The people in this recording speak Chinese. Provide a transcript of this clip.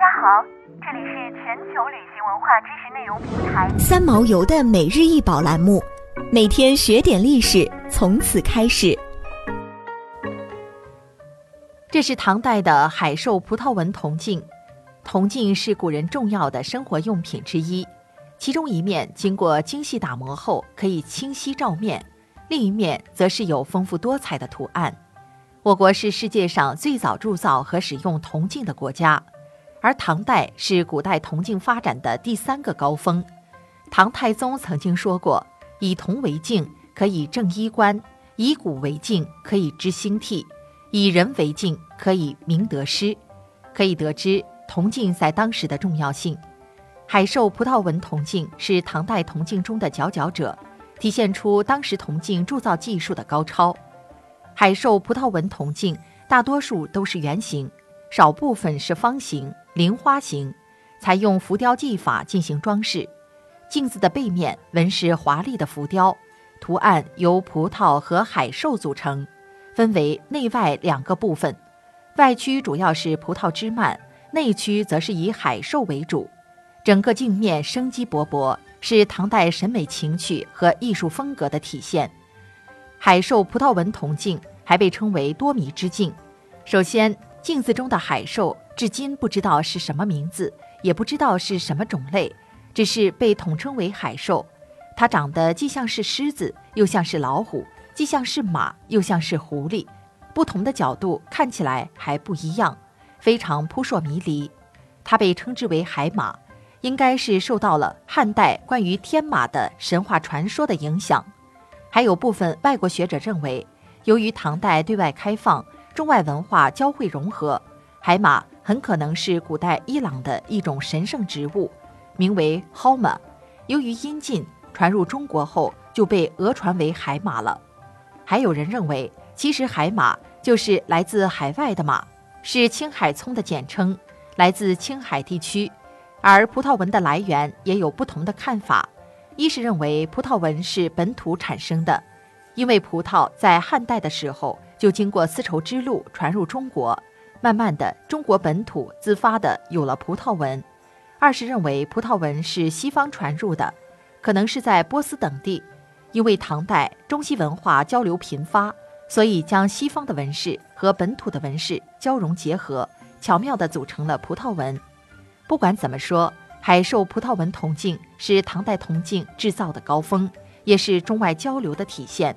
大家好，这里是全球旅行文化知识内容平台三毛游的每日一宝栏目，每天学点历史，从此开始。这是唐代的海兽葡萄纹铜镜，铜镜是古人重要的生活用品之一，其中一面经过精细打磨后可以清晰照面，另一面则是有丰富多彩的图案。我国是世界上最早铸造和使用铜镜的国家，而唐代是古代铜镜发展的第三个高峰。唐太宗曾经说过：“以铜为镜，可以正衣冠；以古为镜，可以知兴替；以人为镜，可以明得失。”可以得知铜镜在当时的重要性。海兽葡萄纹铜镜是唐代铜镜中的佼佼者，体现出当时铜镜铸造技术的高超。海兽葡萄纹铜镜大多数都是圆形，少部分是方形、菱花形，采用浮雕技法进行装饰。镜子的背面纹饰华丽的浮雕，图案由葡萄和海兽组成，分为内外两个部分。外区主要是葡萄枝蔓，内区则是以海兽为主。整个镜面生机勃勃，是唐代审美情趣和艺术风格的体现。海兽葡萄纹铜镜。还被称为多谜之镜。首先，镜子中的海兽至今不知道是什么名字，也不知道是什么种类，只是被统称为海兽。它长得既像是狮子，又像是老虎；既像是马，又像是狐狸。不同的角度看起来还不一样，非常扑朔迷离。它被称之为海马，应该是受到了汉代关于天马的神话传说的影响。还有部分外国学者认为。由于唐代对外开放，中外文化交汇融合，海马很可能是古代伊朗的一种神圣植物，名为 Homa。由于阴晋传入中国后，就被讹传为海马了。还有人认为，其实海马就是来自海外的马，是青海葱的简称，来自青海地区。而葡萄纹的来源也有不同的看法，一是认为葡萄纹是本土产生的。因为葡萄在汉代的时候就经过丝绸之路传入中国，慢慢的中国本土自发的有了葡萄纹。二是认为葡萄纹是西方传入的，可能是在波斯等地，因为唐代中西文化交流频发，所以将西方的纹饰和本土的纹饰交融结合，巧妙地组成了葡萄纹。不管怎么说，海兽葡萄纹铜镜是唐代铜镜制造的高峰。也是中外交流的体现。